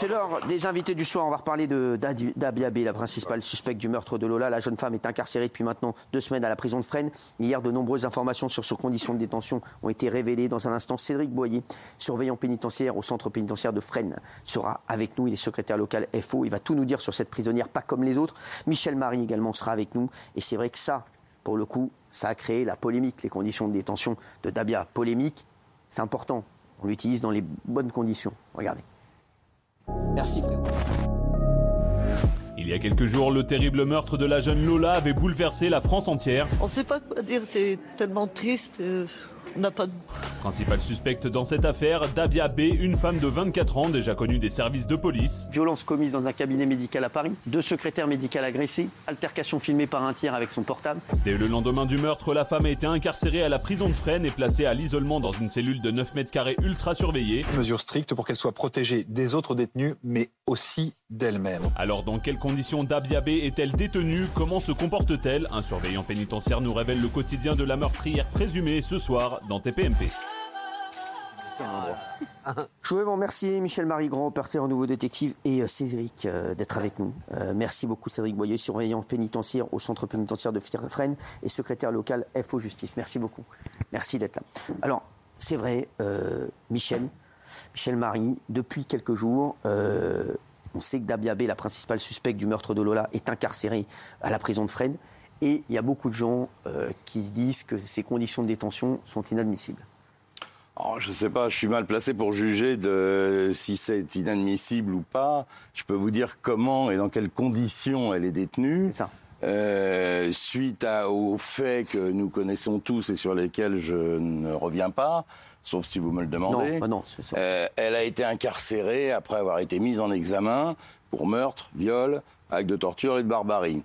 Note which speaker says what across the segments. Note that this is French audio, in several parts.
Speaker 1: C'est l'heure des invités du soir. On va reparler de Dabia B, la principale suspecte du meurtre de Lola. La jeune femme est incarcérée depuis maintenant deux semaines à la prison de Fresnes. Hier, de nombreuses informations sur ses conditions de détention ont été révélées. Dans un instant, Cédric Boyer, surveillant pénitentiaire au centre pénitentiaire de Fresnes, sera avec nous. Il est secrétaire local FO. Il va tout nous dire sur cette prisonnière, pas comme les autres. Michel Marie également sera avec nous. Et c'est vrai que ça, pour le coup, ça a créé la polémique, les conditions de détention de Dabia. Polémique, c'est important. On l'utilise dans les bonnes conditions. Regardez. Merci frère.
Speaker 2: Il y a quelques jours, le terrible meurtre de la jeune Lola avait bouleversé la France entière.
Speaker 3: On ne sait pas quoi dire, c'est tellement triste. On n'a pas de
Speaker 2: Principale suspecte dans cette affaire, Dabia B, une femme de 24 ans déjà connue des services de police.
Speaker 1: Violence commise dans un cabinet médical à Paris, deux secrétaires médicaux agressés, altercation filmée par un tiers avec son portable.
Speaker 2: Dès le lendemain du meurtre, la femme a été incarcérée à la prison de Fresnes et placée à l'isolement dans une cellule de 9 mètres carrés ultra surveillée.
Speaker 4: Mesure stricte pour qu'elle soit protégée des autres détenus, mais aussi d'elle-même.
Speaker 2: Alors dans quelles conditions Dabia B est-elle détenue? Comment se comporte-t-elle? Un surveillant pénitentiaire nous révèle le quotidien de la meurtrière présumée ce soir dans TPMP.
Speaker 1: Je voudrais vous remercier Michel Marie Grand, au nouveau détective, et euh, Cédric euh, d'être avec nous. Euh, merci beaucoup Cédric Boyer, surveillant pénitentiaire au centre pénitentiaire de Fresnes et secrétaire local FO Justice. Merci beaucoup. Merci d'être là. Alors, c'est vrai, Michel, Michel Marie, depuis quelques jours, on sait que Dabiabé, la principale suspecte du meurtre de Lola, est incarcérée à la prison de Fresnes. Et il y a beaucoup de gens qui se disent que ces conditions de détention sont inadmissibles.
Speaker 5: Oh, je ne sais pas, je suis mal placé pour juger de si c'est inadmissible ou pas. Je peux vous dire comment et dans quelles conditions elle est détenue.
Speaker 1: Ça.
Speaker 5: Euh, suite à, aux faits que nous connaissons tous et sur lesquels je ne reviens pas, sauf si vous me le demandez.
Speaker 1: Non, non,
Speaker 5: euh, elle a été incarcérée après avoir été mise en examen pour meurtre, viol, acte de torture et de barbarie.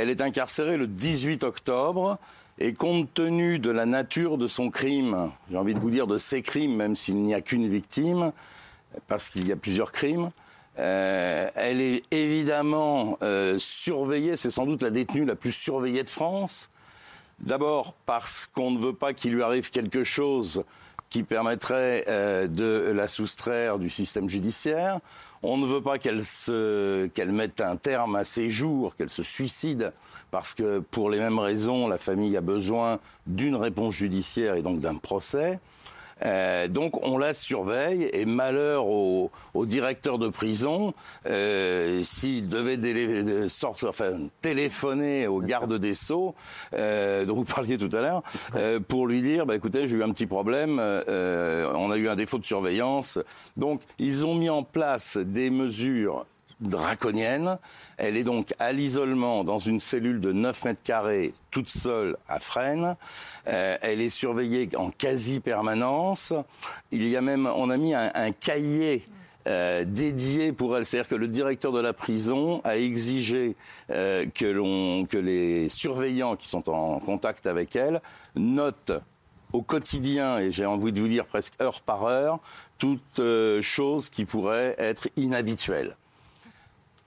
Speaker 5: Elle est incarcérée le 18 octobre. Et compte tenu de la nature de son crime, j'ai envie de vous dire de ses crimes, même s'il n'y a qu'une victime, parce qu'il y a plusieurs crimes, euh, elle est évidemment euh, surveillée, c'est sans doute la détenue la plus surveillée de France. D'abord parce qu'on ne veut pas qu'il lui arrive quelque chose qui permettrait euh, de la soustraire du système judiciaire. On ne veut pas qu'elle qu'elle mette un terme à ses jours, qu'elle se suicide parce que pour les mêmes raisons, la famille a besoin d'une réponse judiciaire et donc d'un procès. Euh, donc on la surveille et malheur au, directeur de prison euh, s'il devait enfin, téléphoner au garde des sceaux euh, dont vous parliez tout à l'heure euh, pour lui dire bah, écoutez j'ai eu un petit problème on a eu un défaut de surveillance. Donc ils ont mis en place des mesures draconienne. Elle est donc à l'isolement dans une cellule de 9 mètres carrés, toute seule à Fresnes. Euh, elle est surveillée en quasi-permanence. Il y a même, on a mis un, cahier euh, dédié pour elle. C'est-à-dire que le directeur de la prison a exigé euh, que, que les surveillants qui sont en contact avec elle notent au quotidien, et j'ai envie de vous dire presque heure par heure, toute chose qui pourrait être inhabituelle.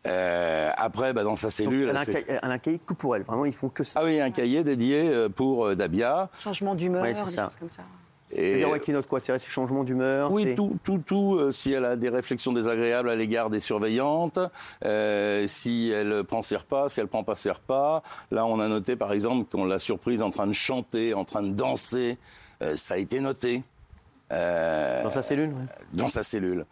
Speaker 5: Euh, après, bah, dans sa cellule.
Speaker 1: elle, a un cahier, que pour elle, vraiment, ils font que ça.
Speaker 5: Ah oui, un cahier dédié euh, pour euh, Dabia.
Speaker 6: Changement d'humeur, des choses comme ça.
Speaker 1: Et dire, ouais, qui note quoi C'est ces changements d'humeur
Speaker 5: Oui, tout, tout, tout. si elle a des réflexions désagréables à l'égard des surveillantes, si elle prend ses repas, si elle prend pas ses repas. Là, on a noté, par exemple, qu'on l'a surprise en train de chanter, en train de danser. ça a été noté.
Speaker 1: dans sa cellule oui.
Speaker 5: Dans sa cellule.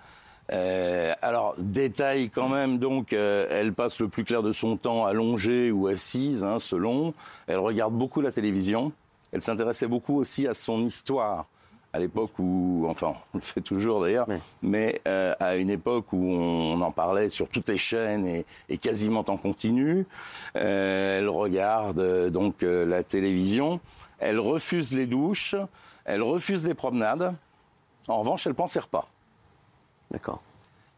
Speaker 5: Euh, alors, détail quand même, donc, euh, elle passe le plus clair de son temps allongée ou assise, hein, selon. Elle regarde beaucoup la télévision. Elle s'intéressait beaucoup aussi à son histoire à l'époque où, enfin, on le fait toujours d'ailleurs, mais euh, à une époque où on, en parlait sur toutes les chaînes et, et quasiment en continu. Elle regarde donc la télévision. Elle refuse les douches. Elle refuse les promenades. En revanche, elle ne pense pas.
Speaker 1: D'accord.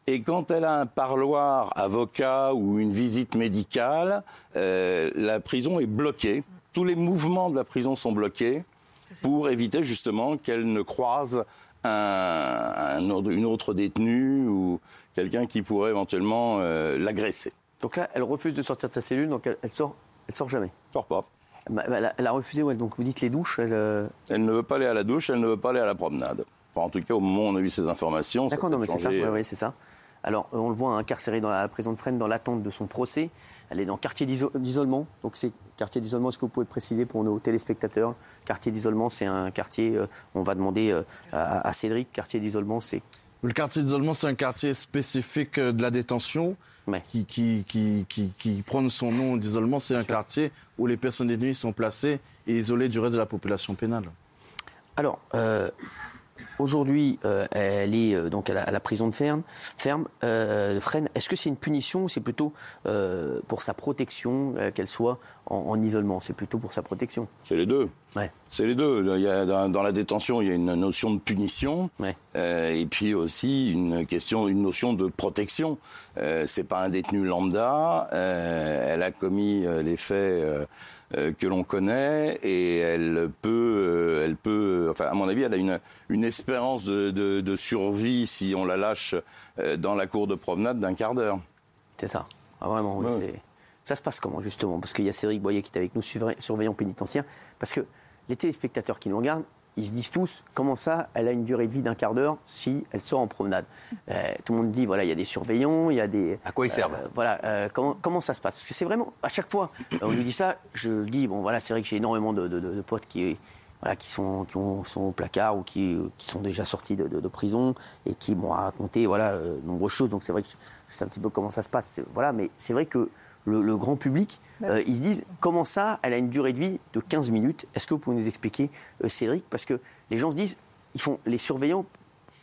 Speaker 5: Et quand elle a un parloir avocat ou une visite médicale, euh, la prison est bloquée. Tous les mouvements de la prison sont bloqués pour éviter justement qu'elle ne croise un, une autre détenue ou quelqu'un qui pourrait éventuellement euh, l'agresser.
Speaker 1: Donc là, elle refuse de sortir de sa cellule, donc elle, sort, elle sort jamais.
Speaker 5: Sort pas.
Speaker 1: Elle a, refusé, ouais, donc vous dites les douches, elle.
Speaker 5: Euh, elle ne veut pas aller à la douche, elle ne veut pas aller à la promenade. Enfin, en tout cas, au moment où on a eu ces informations.
Speaker 1: D'accord, non, mais c'est ça. Oui, c'est ça. Alors, on le voit incarcéré dans la prison de Fresnes dans l'attente de son procès. Elle est dans quartier d'isolement. Donc, c'est quartier d'isolement. Est-ce que vous pouvez préciser pour nos téléspectateurs Quartier d'isolement, c'est un quartier. on va demander à, à Cédric. Quartier d'isolement, c'est
Speaker 7: le quartier d'isolement, c'est un quartier spécifique euh, de la détention qui, qui, qui, qui, prend son nom d'isolement. C'est un quartier où les personnes détenues sont placées et isolées du reste de la population pénale.
Speaker 1: Alors, euh, Aujourd'hui, euh, elle est euh, donc à la, prison de ferme. ferme euh, est-ce que c'est une punition ou c'est plutôt pour sa protection qu'elle soit en, isolement C'est plutôt pour sa protection.
Speaker 5: C'est les deux. C'est les deux. Il y a, dans, la détention, il y a une notion de punition et puis aussi une question, une notion de protection. c'est pas un détenu lambda. elle a commis les faits euh, que l'on connaît et elle peut, euh, elle peut, enfin à mon avis, elle a une, une espérance de, de, survie si on la lâche euh, dans la cour de promenade d'un quart d'heure.
Speaker 1: C'est ça, ah, vraiment. Ça se passe comment justement? Parce qu'il y a Cédric Boyer qui est avec nous, surveillant pénitentiaire. Parce que les téléspectateurs qui nous regardent, ils se disent tous comment ça, elle a une durée de vie d'un quart d'heure si elle sort en promenade? Euh, tout le monde dit voilà, il y a des surveillants, il y a des.
Speaker 8: À quoi ils servent? euh,
Speaker 1: Voilà, euh, comment, comment ça se passe? Parce que c'est vraiment à chaque fois, on nous dit ça, je le dis bon voilà, c'est vrai que j'ai énormément de, potes qui voilà, qui sont, qui sont au placard ou qui, qui sont déjà sortis de, prison et qui m'ont raconté voilà, nombreuses choses. Donc c'est vrai que je sais un petit peu comment ça se passe. Voilà, mais c'est vrai que le, grand public, bah euh, ils se disent comment ça, elle a une durée de vie de 15 minutes? Est-ce que vous pouvez nous expliquer, euh, Cédric? Parce que les gens se disent, ils font les surveillants.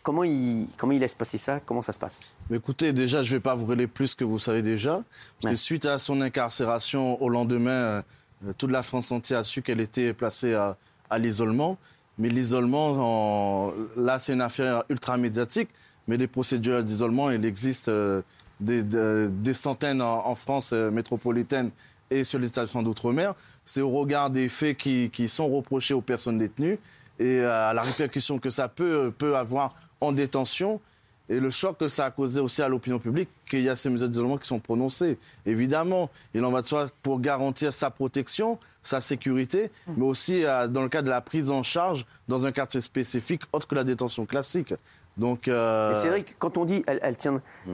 Speaker 1: Comment ils, comment ils laissent passer ça? Comment ça se passe?
Speaker 7: Écoutez, déjà, je ne vais pas vous relayer plus que vous savez déjà. Parce que suite à son incarcération au lendemain, euh, toute la France entière a su qu'elle était placée à, l'isolement. Mais l'isolement, là, c'est une affaire ultra médiatique. Mais les procédures d'isolement, il existe des, centaines en, France euh, métropolitaine et sur les établissements d'outre-mer. C'est au regard des faits qui, sont reprochés aux personnes détenues et à la répercussion que ça peut, peut avoir en détention et le choc que ça a causé aussi à l'opinion publique qu'il y a ces mesures d'isolement qui sont prononcées. Évidemment, il en va de soi pour garantir sa protection, sa sécurité, mais aussi euh, dans le cas de la prise en charge dans un quartier spécifique autre que la détention classique. Donc,
Speaker 1: euh... que quand on dit elle, elle,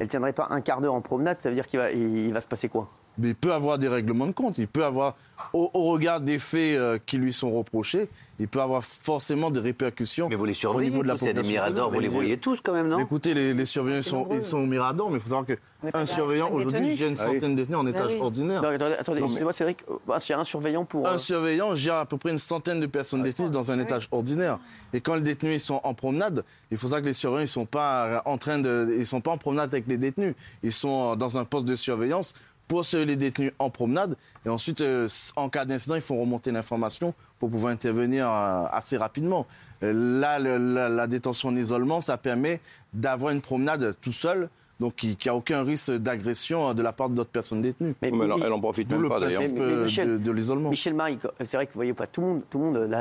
Speaker 1: tiendrait pas un quart d'heure en promenade, ça veut dire qu'il va, il va se passer quoi?
Speaker 7: Mais il peut avoir des règlements de compte. Il peut avoir, au, regard des faits euh, qui lui sont reprochés, il peut avoir forcément des répercussions.
Speaker 8: Mais vous les surveillez, au niveau de la population. des miradors, vous les voyez tous quand même, non
Speaker 7: Écoutez, les, surveillants sont, ils sont au mirador, mais il faut savoir qu'un surveillant, aujourd'hui, il y a une centaine de détenus en étage ordinaire.
Speaker 1: attendez, excusez-moi, Cédric, bah, un surveillant pour.
Speaker 7: Un euh, surveillant gère à peu près une centaine de personnes détenues dans un étage ordinaire. Et quand les détenus sont en promenade, il faut savoir que les surveillants, ils sont pas en train de, ils sont pas en promenade avec les détenus. Ils sont dans un poste de surveillance pour les détenus en promenade. Et ensuite, euh, en cas d'incident, il faut remonter l'information pour pouvoir intervenir euh, assez rapidement. Euh, là, la, détention en isolement, ça permet d'avoir une promenade tout seul. Donc, qui n'a aucun risque d'agression de la part d'autres personnes détenues.
Speaker 5: Mais, elle, en profite même pas d'ailleurs.
Speaker 7: de, l'isolement.
Speaker 1: Michel Marie, c'est vrai que vous voyez pas tout le monde, tout le monde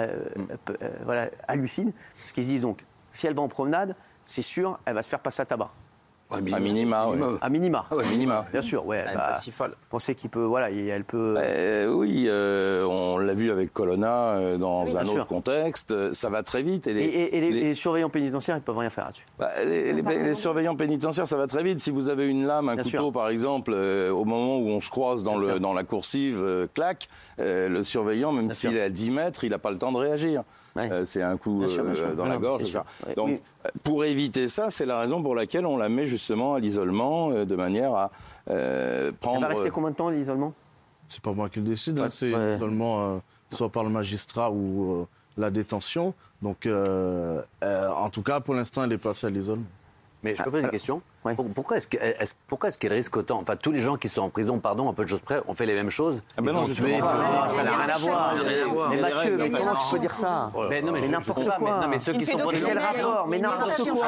Speaker 1: voilà, hallucine, parce qu'ils se disent donc, si elle va en promenade, c'est sûr, elle va se faire passer à tabac.
Speaker 5: À minima, oui.
Speaker 1: À minima.
Speaker 5: Ah minima.
Speaker 1: Bien sûr, ouais. Elle bah, pensez qu'il peut, voilà, elle peut.
Speaker 5: Euh, oui, euh, on l'a vu avec Colonna euh, dans un autre contexte. Ça va très vite.
Speaker 1: Et les, surveillants pénitentiaires, ils peuvent rien faire là-dessus.
Speaker 5: Bah, les, surveillants pénitentiaires, ça va très vite. Si vous avez une lame, un couteau, par exemple, au moment où on se croise dans, le, dans la coursive, clac, le surveillant, même s'il est à 10 mètres, il n'a pas le temps de réagir. Euh, c'est un coup euh, dans la gorge. Donc, pour éviter ça, c'est la raison pour laquelle on la met justement à l'isolement, euh, de manière à prendre. Elle
Speaker 1: va rester combien de temps l'isolement?
Speaker 7: C'est pas moi qui le décide. Hein, c'est l'isolement soit par le magistrat ou la détention. Donc, en tout cas, pour l'instant, elle est passée à l'isolement.
Speaker 8: Mais je peux poser une question pourquoi est-ce est qu'elle risque autant Enfin, tous les gens qui sont en prison, pardon, un peu de choses près, ont fait les mêmes choses.
Speaker 1: Ah ben non, tué, ça n'a rien à voir. Mais Mathieu, mais comment tu peux dire ça
Speaker 8: Mais non, mais n'importe quoi.
Speaker 1: Non, mais ceux qui sont quel rapport Mais n'importe quoi.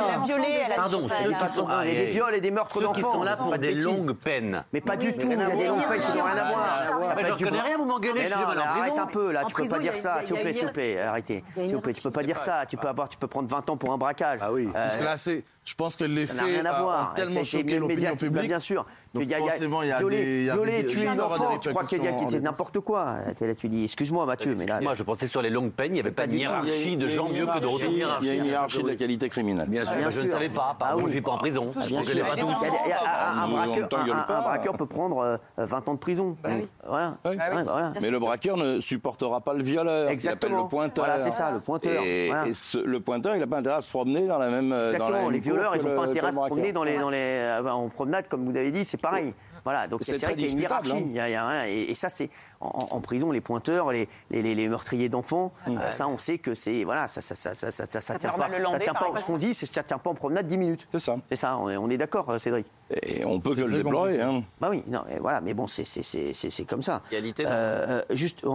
Speaker 8: Pardon, ceux qui sont
Speaker 1: il y a des viols et des meurtres d'enfants.
Speaker 8: Ceux qui sont là pour des longues peines.
Speaker 1: Mais pas du tout. Il y a des longues peines qui n'ont rien à voir.
Speaker 8: Mais je connais rien, vous m'engueulez.
Speaker 1: Arrête un peu là. Tu peux pas dire ça. S'il vous plaît, s'il vous plaît, arrêtez. S'il vous plaît, tu peux pas dire ça. Tu peux avoir, tu peux prendre 20 ans pour un braquage.
Speaker 7: Ah oui. Parce que là, c'est, je pense que les faits
Speaker 1: Alors,
Speaker 7: tellement choqué l'opinion publique.
Speaker 1: Bien sûr.
Speaker 7: Donc, il y a, forcément, il y a
Speaker 1: violer,
Speaker 7: des,
Speaker 1: violer tuer une enfant, tu crois qu'il y a qui n'importe quoi. Tu dis, excuse-moi Mathieu, mais là...
Speaker 8: Moi, je pensais sur les longues peines, il n'y avait pas de hiérarchie de gens mieux que d'autres.
Speaker 5: Il y a une hiérarchie de la qualité criminelle.
Speaker 8: Bien sûr, je ne savais pas. Pardon, je ne vais pas en prison.
Speaker 1: Un braqueur peut prendre 20 ans de prison. Voilà.
Speaker 5: Mais le braqueur ne supportera pas le violeur.
Speaker 1: Exactement.
Speaker 5: Le pointeur.
Speaker 1: Voilà, c'est ça, le pointeur.
Speaker 5: Et, le pointeur, il n'a pas intérêt à se promener dans la même.
Speaker 1: Exactement. les violeurs, ils n'ont pas intérêt à se promener dans les, dans les, en promenade, comme vous avez dit, c'est pareil. Voilà, donc c'est vrai qu'il y a une hiérarchie. et, ça, c'est en, prison, les pointeurs, les, les, meurtriers d'enfants, ça, on sait que c'est. Voilà, ça, ça, ça, ça, ça, ça, tient pas. Ça tient pas. Ce qu'on dit, c'est que ça tient pas en promenade 10 minutes.
Speaker 5: C'est ça.
Speaker 1: C'est ça, on est, d'accord, Cédric.
Speaker 5: Et on peut que le déplorer. Hein.
Speaker 1: Bah oui, non, voilà, mais bon, c'est comme ça.
Speaker 8: Égalité.
Speaker 1: juste,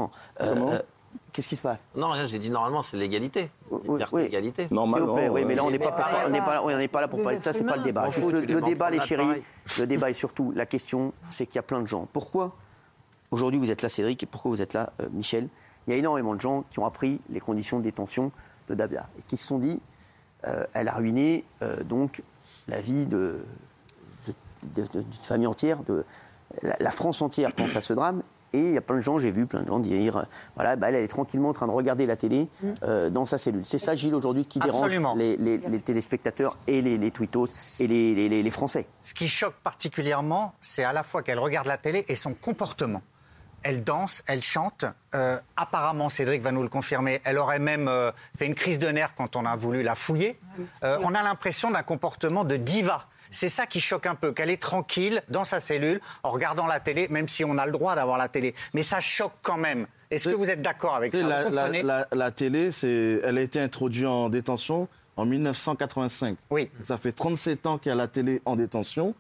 Speaker 1: Qu'est-ce qui se passe?
Speaker 8: Non, rien, j'ai dit normalement, c'est l'égalité. Oui, l'égalité.
Speaker 5: Normalement.
Speaker 1: oui, mais là, on n'est pas, on n'est pas, on n'est pas là pour parler de ça, c'est pas le débat. le, débat, les chéris, le débat est surtout la question, c'est qu'il y a plein de gens. Pourquoi aujourd'hui vous êtes là, Cédric, et pourquoi vous êtes là, euh, Michel? Il y a énormément de gens qui ont appris les conditions de détention de Dabia et qui se sont dit, euh, elle a ruiné euh, donc la vie de, d'une famille entière, de la France entière pense à ce drame et il y a plein de gens, j'ai vu plein de gens dire, euh, voilà, bah, elle, est tranquillement en train de regarder la télé mm. euh, dans sa cellule. C'est ça, Gilles, aujourd'hui, qui dérange les, téléspectateurs et les, les tweetos et les, Français.
Speaker 9: Ce qui choque particulièrement, c'est à la fois qu'elle regarde la télé et son comportement. Elle danse, elle chante. Euh, apparemment, Cédric va nous le confirmer, elle aurait même fait une crise de nerfs quand on a voulu la fouiller. on a l'impression d'un comportement de diva. C'est ça qui choque un peu, qu'elle est tranquille dans sa cellule en regardant la télé, même si on a le droit d'avoir la télé. Mais ça choque quand même. Est-ce que vous êtes d'accord avec ça
Speaker 7: la, la, télé, elle a été introduite en détention en 1985.
Speaker 9: Oui.
Speaker 7: Ça fait 37 ans qu'il y a la télé en détention.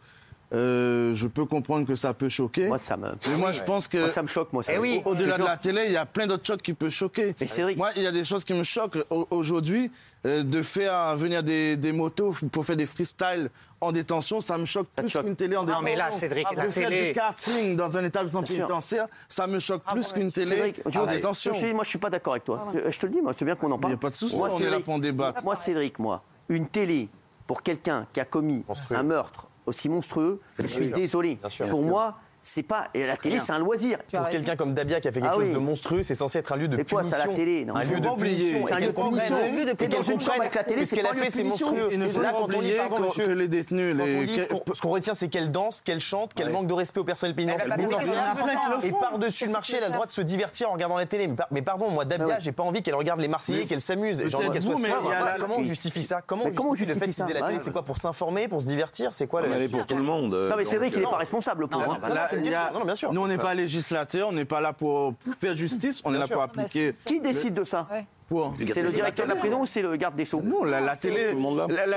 Speaker 7: Euh, je peux comprendre que ça peut choquer.
Speaker 1: Moi, ça me.
Speaker 7: Mais moi, je pense que.
Speaker 1: Moi, ça me choque, moi. Ça
Speaker 7: eh oui, Au-delà de la télé, il y a plein d'autres choses qui peuvent choquer.
Speaker 1: Mais c'est vrai.
Speaker 7: Moi, il y a des choses qui me choquent. Aujourd'hui, euh, de faire venir des, des, motos pour faire des freestyles en détention, ça me choque plus qu'une télé en détention.
Speaker 9: Non, mais là, Cédric,
Speaker 7: de faire du karting dans un établissement pénitentiaire, ça me choque plus ah, qu'une télé Cédric, en détention.
Speaker 1: moi, je suis pas d'accord avec toi. Je, te le dis, moi, c'est bien qu'on en parle.
Speaker 7: Il n'y a pas de souci, on est là pour en débattre.
Speaker 1: Moi, Cédric, moi, une télé pour quelqu'un qui a commis un meurtre aussi monstrueux, je suis désolé. Pour moi, c'est pas et la télé c'est un loisir.
Speaker 10: Pour quelqu'un comme Dabia qui a fait quelque ah chose de monstrueux c'est censé être un lieu de punition
Speaker 1: quoi ça la télé
Speaker 10: un lieu de punition.
Speaker 1: C'est un lieu de punition. t'es dans une chambre avec la télé
Speaker 10: ce qu'elle a fait c'est monstrueux.
Speaker 7: Et là quand on lit pardon monsieur les détenus
Speaker 10: ce qu'on retient c'est qu'elle danse qu'elle chante qu'elle manque de respect au personnel pénitentiaire et par dessus le marché elle a le droit de se divertir en regardant la télé. Mais pardon moi Dabia j'ai pas envie qu'elle regarde les Marseillais qu'elle s'amuse j'ai envie qu'elle soit comment on justifie ça? Comment on justifie le fait d'utiliser la télé? C'est quoi pour s'informer pour se divertir? C'est quoi
Speaker 5: le pour tout le monde
Speaker 1: ça mais c'est vrai qu'il est pas responsable pour
Speaker 7: non bien sûr nous, on n'est pas législateur, on n'est pas là pour faire justice, on est là pour appliquer.
Speaker 1: Qui décide de ça c'est le directeur de la prison ou c'est le garde des Sceaux
Speaker 7: Non, la, télé.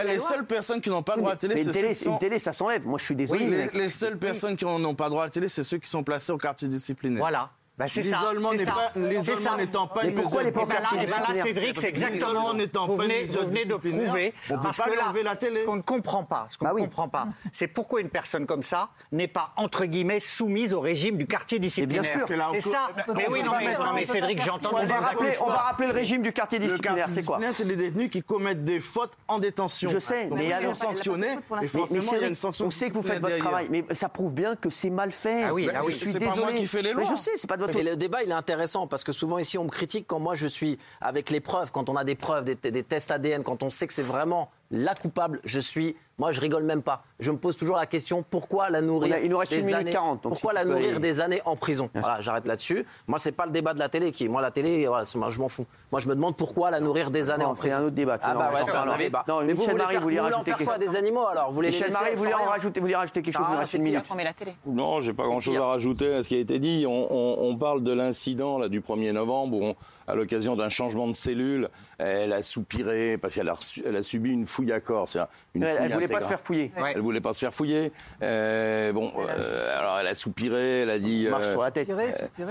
Speaker 7: les seules personnes qui n'ont pas le droit à la télé, c'est
Speaker 1: télé, une télé, ça s'enlève. Moi, je suis désolé.
Speaker 7: les, seules personnes qui n'ont pas le droit à la télé, c'est ceux qui sont placés au quartier disciplinaire.
Speaker 9: Voilà.
Speaker 7: Bah, l'isolement n'étant pas,
Speaker 1: Mais pourquoi les pas
Speaker 9: là, Cédric, c'est exactement. Vous venez, vous venez de prouver.
Speaker 7: On parce que là, la télé.
Speaker 9: ce qu'on ne comprend pas, ce qu'on bah ne comprend pas, c'est pourquoi une personne comme ça n'est pas entre guillemets soumise au régime du quartier disciplinaire.
Speaker 1: bien sûr.
Speaker 9: C'est ça. Mais oui, non, mais Cédric, j'entends.
Speaker 1: On va rappeler, on va rappeler le régime du quartier disciplinaire. C'est quoi
Speaker 7: C'est les détenus qui commettent des fautes en détention.
Speaker 1: Je sais, mais
Speaker 7: ils sont sanctionnés. Et forcément, il y a une sanction.
Speaker 1: On sait que vous faites votre travail, mais ça prouve bien que c'est mal fait.
Speaker 9: Ah oui,
Speaker 1: je suis désolé. Mais je sais, c'est pas
Speaker 8: Le débat, il est intéressant parce que souvent ici on me critique quand moi je suis avec les preuves, quand on a des preuves, des tests ADN, quand on sait que c'est vraiment la coupable, je suis moi, je rigole même pas. Je me pose toujours la question pourquoi la nourrir
Speaker 1: Il nous reste une minute 40.
Speaker 8: pourquoi la nourrir des années en prison Voilà, j'arrête là-dessus. Moi, c'est pas le débat de la télé qui. Moi, la télé, voilà, moi, je m'en fous. Moi, je me demande pourquoi la nourrir des années en prison.
Speaker 1: C'est un autre débat.
Speaker 8: Ah bah ouais, c'est un autre débat.
Speaker 1: Non,
Speaker 8: mais
Speaker 1: vous, Michel Marie, vous voulez rajouter
Speaker 8: quelque chose des animaux alors vous
Speaker 1: Michel Marie, vous voulez en rajouter, vous voulez rajouter quelque chose Il nous reste une minute.
Speaker 6: la télé.
Speaker 5: Non, j'ai pas grand-chose à rajouter à ce qui a été dit. On parle de l'incident là du 1er novembre où, à l'occasion d'un changement de cellule, elle a soupiré parce qu'elle a subi une fouille à corps.
Speaker 1: Elle voulait pas se faire fouiller.
Speaker 5: Elle voulait pas se faire fouiller. Euh, bon, euh, alors elle a soupiré, elle a dit.
Speaker 1: Marche sur la tête.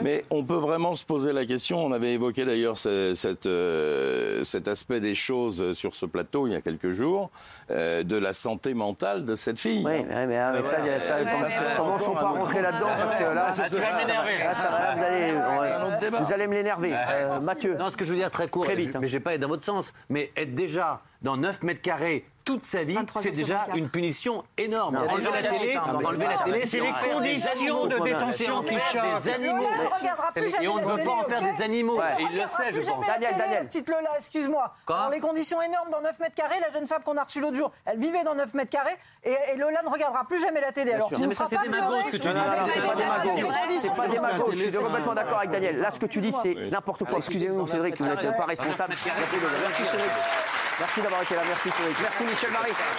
Speaker 5: mais on peut vraiment se poser la question. On avait évoqué d'ailleurs cet aspect des choses sur ce plateau il y a quelques jours de la santé mentale de cette fille.
Speaker 1: Oui, mais, mais, ça, ça, commençons pas à rentrer là-dedans? Parce que là, vous allez, me l'énerver, Mathieu.
Speaker 8: Non, ce que je veux dire très court, très vite, mais j'ai pas être dans votre sens, mais être déjà dans 9 mètres carrés
Speaker 11: toute sa vie, c'est déjà une punition énorme. Enlever la télé, enlever la télé,
Speaker 9: c'est les conditions de détention qui choquent.
Speaker 11: Des animaux. Et on ne peut pas en faire des animaux. Il le sait, je pense.
Speaker 12: Daniel, Daniel. Petite Lola, excuse-moi. Dans les conditions énormes dans 9 mètres carrés, la jeune femme qu'on a reçue l'autre jour, elle vivait dans 9 mètres carrés et Lola ne regardera plus jamais la télé. Alors tu ne feras pas pleurer.
Speaker 1: C'est pas démago. Je suis complètement d'accord avec Daniel. Là, ce que tu dis, c'est n'importe quoi. Excusez-nous, Cédric, vous n'êtes pas responsable. Merci d'avoir été là. Merci Cédric. Merci Michel Marie.